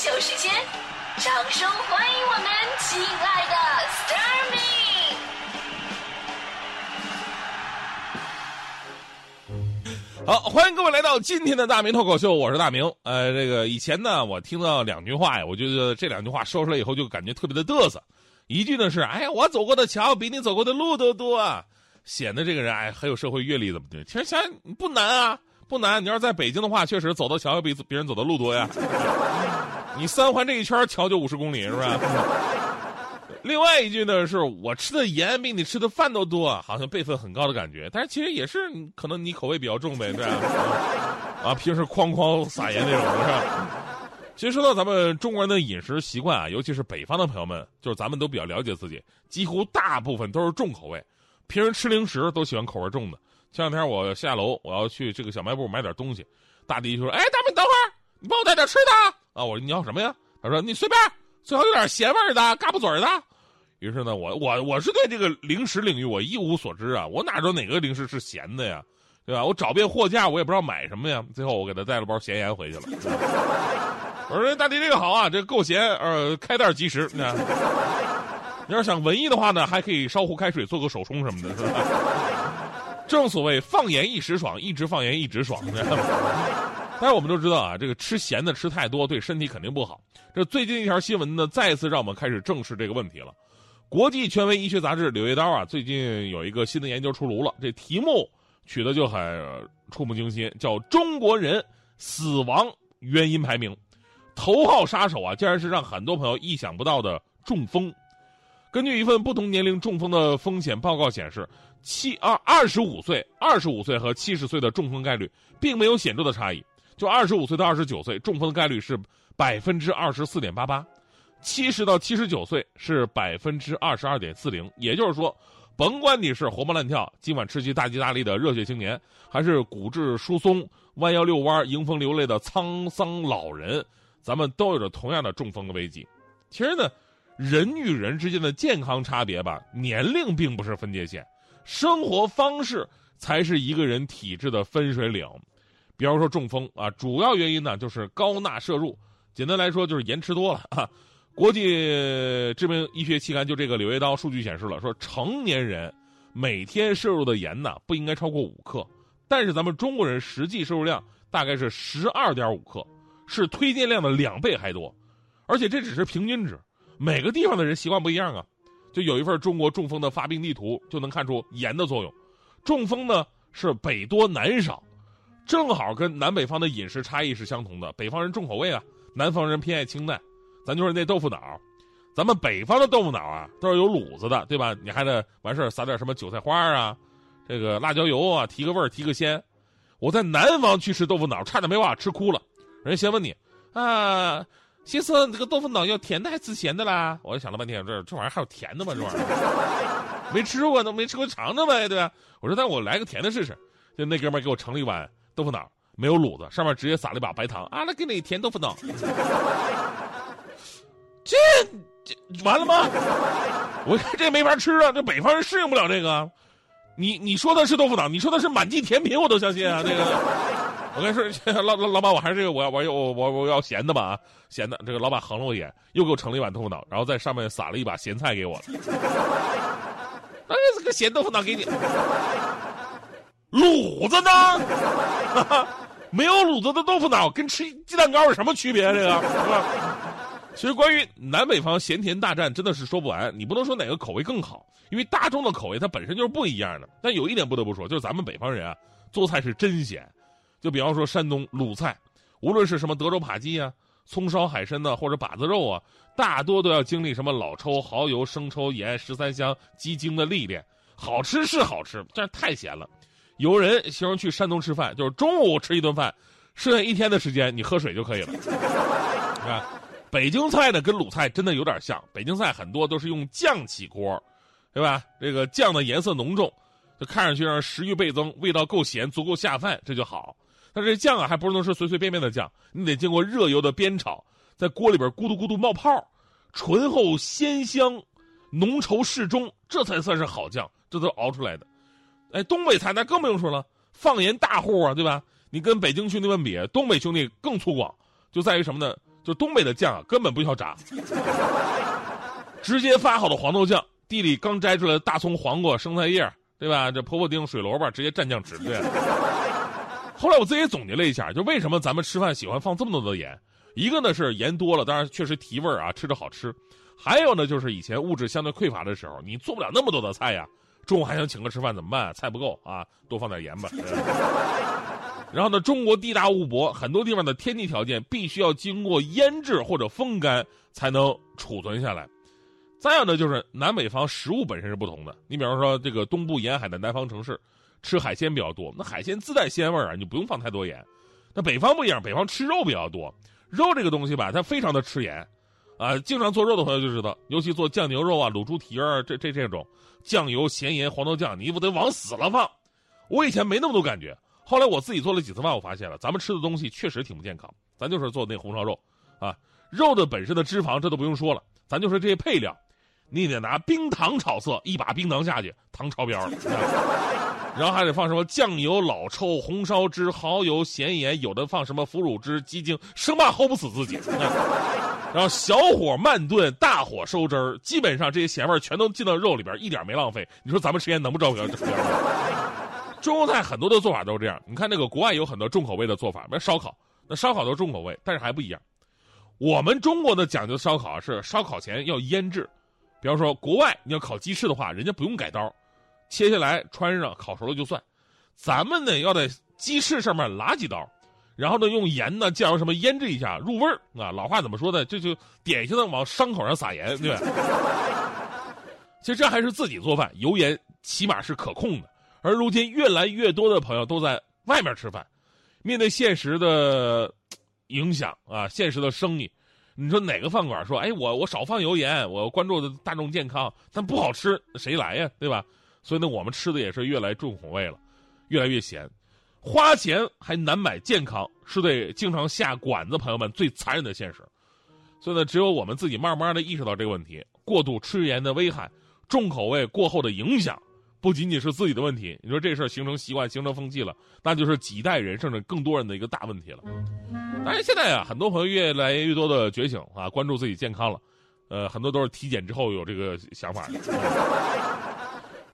秀时间，掌声欢迎我们亲爱的 s t a r m y 好，欢迎各位来到今天的大明脱口秀，我是大明。呃，这个以前呢，我听到两句话呀，我觉得这两句话说出来以后就感觉特别的嘚瑟。一句呢是，哎呀，我走过的桥比你走过的路都多，啊显得这个人哎很有社会阅历，怎么的？其实想不难啊。不难，你要是在北京的话，确实走到桥要比别人走的路多呀。你三环这一圈桥就五十公里，是不是？另外一句呢，是我吃的盐比你吃的饭都多，好像辈分很高的感觉。但是其实也是可能你口味比较重呗，对吧？啊，平时哐哐撒盐那种，是吧？其实说到咱们中国人的饮食习惯啊，尤其是北方的朋友们，就是咱们都比较了解自己，几乎大部分都是重口味，平时吃零食都喜欢口味重的。前两天我下楼，我要去这个小卖部买点东西，大弟就说：“哎，大明，等会儿，你帮我带点吃的啊！”我说：“你要什么呀？”他说：“你随便，最好有点咸味的，嘎巴嘴的。”于是呢，我我我是对这个零食领域我一无所知啊，我哪知道哪个零食是咸的呀，对吧？我找遍货架，我也不知道买什么呀。最后我给他带了包咸盐回去了。我说：“大弟，这个好啊，这够咸，呃，开袋即食。你要是想文艺的话呢，还可以烧壶开水做个手冲什么的，是吧？” 正所谓放盐一时爽，一直放盐一直爽。但是我们都知道啊，这个吃咸的吃太多对身体肯定不好。这最近一条新闻呢，再次让我们开始正视这个问题了。国际权威医学杂志《柳叶刀》啊，最近有一个新的研究出炉了，这题目取的就很触目惊心，叫《中国人死亡原因排名》，头号杀手啊，竟然是让很多朋友意想不到的中风。根据一份不同年龄中风的风险报告显示，七二二十五岁、二十五岁和七十岁的中风概率并没有显著的差异。就二十五岁到二十九岁，中风的概率是百分之二十四点八八；七十到七十九岁是百分之二十二点四零。也就是说，甭管你是活蹦乱跳、今晚吃鸡大吉大利的热血青年，还是骨质疏松、弯腰遛弯、迎风流泪的沧桑老人，咱们都有着同样的中风的危机。其实呢。人与人之间的健康差别吧，年龄并不是分界线，生活方式才是一个人体质的分水岭。比方说中风啊，主要原因呢就是高钠摄入，简单来说就是盐吃多了啊。国际知名医学期刊就这个《柳叶刀》数据显示了，说成年人每天摄入的盐呢不应该超过五克，但是咱们中国人实际摄入量大概是十二点五克，是推荐量的两倍还多，而且这只是平均值。每个地方的人习惯不一样啊，就有一份中国中风的发病地图，就能看出盐的作用。中风呢是北多南少，正好跟南北方的饮食差异是相同的。北方人重口味啊，南方人偏爱清淡。咱就是那豆腐脑，咱们北方的豆腐脑啊都是有卤子的，对吧？你还得完事儿撒点什么韭菜花啊，这个辣椒油啊，提个味儿，提个鲜。我在南方去吃豆腐脑，差点没把我吃哭了。人先问你啊。先生，这个豆腐脑要甜的还是咸的啦？我就想了半天，这这玩意儿还有甜的吗？这玩意儿没吃过，都没吃过，尝尝呗，对吧？我说，那我来个甜的试试。就那哥们给我盛了一碗豆腐脑，没有卤子，上面直接撒了一把白糖啊，那给你甜豆腐脑。这这完了吗？我看这没法吃啊，这北方人适应不了这个。你你说的是豆腐脑，你说的是满记甜品，我都相信啊，这个。我跟你说，老老老板，我还是这个，我要我要我我我要咸的吧啊，咸的。这个老板横了我一眼，又给我盛了一碗豆腐脑，然后在上面撒了一把咸菜给我。哎，这个咸豆腐脑给你，卤子呢？没有卤子的豆腐脑跟吃鸡蛋糕有什么区别？这个是吧？其实关于南北方咸甜大战，真的是说不完。你不能说哪个口味更好，因为大众的口味它本身就是不一样的。但有一点不得不说，就是咱们北方人啊，做菜是真咸。就比方说山东鲁菜，无论是什么德州扒鸡啊、葱烧海参呢，或者把子肉啊，大多都要经历什么老抽、蚝油、生抽、盐、十三香、鸡精的历练。好吃是好吃，但是太咸了。有人形容去山东吃饭，就是中午吃一顿饭，剩下一天的时间你喝水就可以了。啊，北京菜呢跟鲁菜真的有点像，北京菜很多都是用酱起锅，对吧？这个酱的颜色浓重，就看上去让食欲倍增，味道够咸，足够下饭，这就好。但这酱啊，还不能是随随便便的酱，你得经过热油的煸炒，在锅里边咕嘟咕嘟冒泡，醇厚鲜香，浓稠适中，这才算是好酱，这都熬出来的。哎，东北菜那更不用说了，放盐大户啊，对吧？你跟北京兄弟们比，东北兄弟更粗犷，就在于什么呢？就东北的酱啊，根本不需要炸，直接发好的黄豆酱，地里刚摘出来的大葱、黄瓜、生菜叶，对吧？这婆婆丁、水萝卜，直接蘸酱吃，对。后来我自己总结了一下，就为什么咱们吃饭喜欢放这么多的盐？一个呢是盐多了，当然确实提味儿啊，吃着好吃；还有呢就是以前物质相对匮乏的时候，你做不了那么多的菜呀。中午还想请客吃饭怎么办？菜不够啊，多放点盐吧。然后呢，中国地大物博，很多地方的天气条件必须要经过腌制或者风干才能储存下来。再有呢，就是南北方食物本身是不同的。你比方说这个东部沿海的南方城市，吃海鲜比较多，那海鲜自带鲜味儿啊，你就不用放太多盐。那北方不一样，北方吃肉比较多，肉这个东西吧，它非常的吃盐。啊，经常做肉的朋友就知道，尤其做酱牛肉啊、卤猪蹄儿这这这种，酱油、咸盐、黄豆酱，你不得往死了放。我以前没那么多感觉，后来我自己做了几次饭，我发现了，咱们吃的东西确实挺不健康。咱就是做那红烧肉，啊，肉的本身的脂肪这都不用说了，咱就是这些配料，你得拿冰糖炒色，一把冰糖下去，糖超标了。然后还得放什么酱油、老抽、红烧汁、蚝油、咸盐，有的放什么腐乳汁、鸡精，生怕齁不死自己。然后小火慢炖，大火收汁儿，基本上这些咸味全都进到肉里边，一点没浪费。你说咱们吃盐能不着标？中国菜很多的做法都是这样。你看那个国外有很多重口味的做法，比如烧烤，那烧烤都是重口味，但是还不一样。我们中国的讲究烧烤是烧烤前要腌制，比方说国外你要烤鸡翅的话，人家不用改刀，切下来穿上烤熟了就算。咱们呢要在鸡翅上面拉几刀。然后呢，用盐呢、酱油什么腌制一下入味儿啊。老话怎么说呢？这就典型的往伤口上撒盐，对吧？其实这还是自己做饭，油盐起码是可控的。而如今越来越多的朋友都在外面吃饭，面对现实的影响啊，现实的生意，你说哪个饭馆说，哎，我我少放油盐，我关注的大众健康，但不好吃，谁来呀？对吧？所以呢，我们吃的也是越来重口味了，越来越咸。花钱还难买健康，是对经常下馆子朋友们最残忍的现实。所以呢，只有我们自己慢慢的意识到这个问题，过度吃盐的危害，重口味过后的影响，不仅仅是自己的问题。你说这事儿形成习惯、形成风气了，那就是几代人甚至更多人的一个大问题了。当然，现在啊，很多朋友越来越多的觉醒啊，关注自己健康了，呃，很多都是体检之后有这个想法。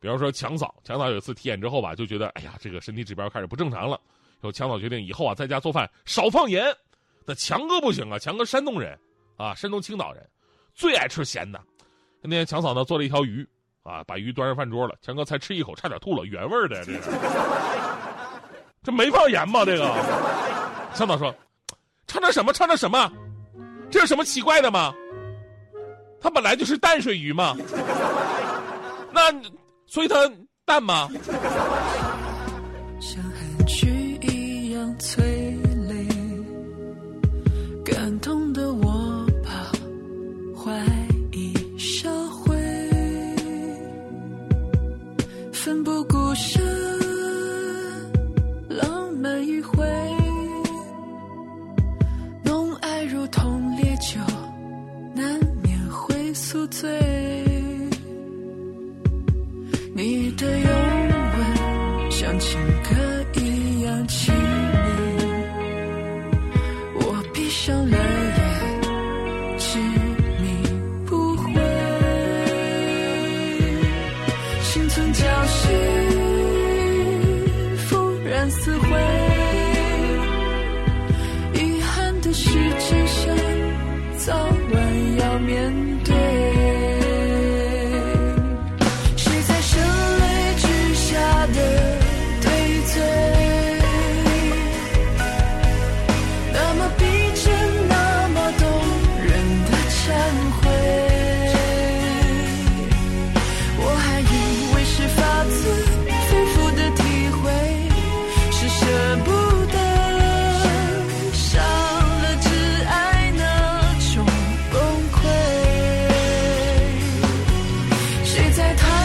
比方说强嫂，强嫂有一次体检之后吧，就觉得哎呀，这个身体指标开始不正常了。有强嫂决定以后啊，在家做饭少放盐。那强哥不行啊，强哥山东人，啊，山东青岛人，最爱吃咸的。那天强嫂呢做了一条鱼，啊，把鱼端上饭桌了，强哥才吃一口，差点吐了，原味的这个，这没放盐吗？这个，强嫂说，掺的什么？掺的什么？这有什么奇怪的吗？它本来就是淡水鱼嘛。那。所以它淡吗？像寒菊一样催泪，感动的我把怀疑销毁，奋不顾身，浪漫迂回，浓爱如同烈酒，难免会宿醉。曾侥幸，复燃死灰，遗憾的是真相，谁在他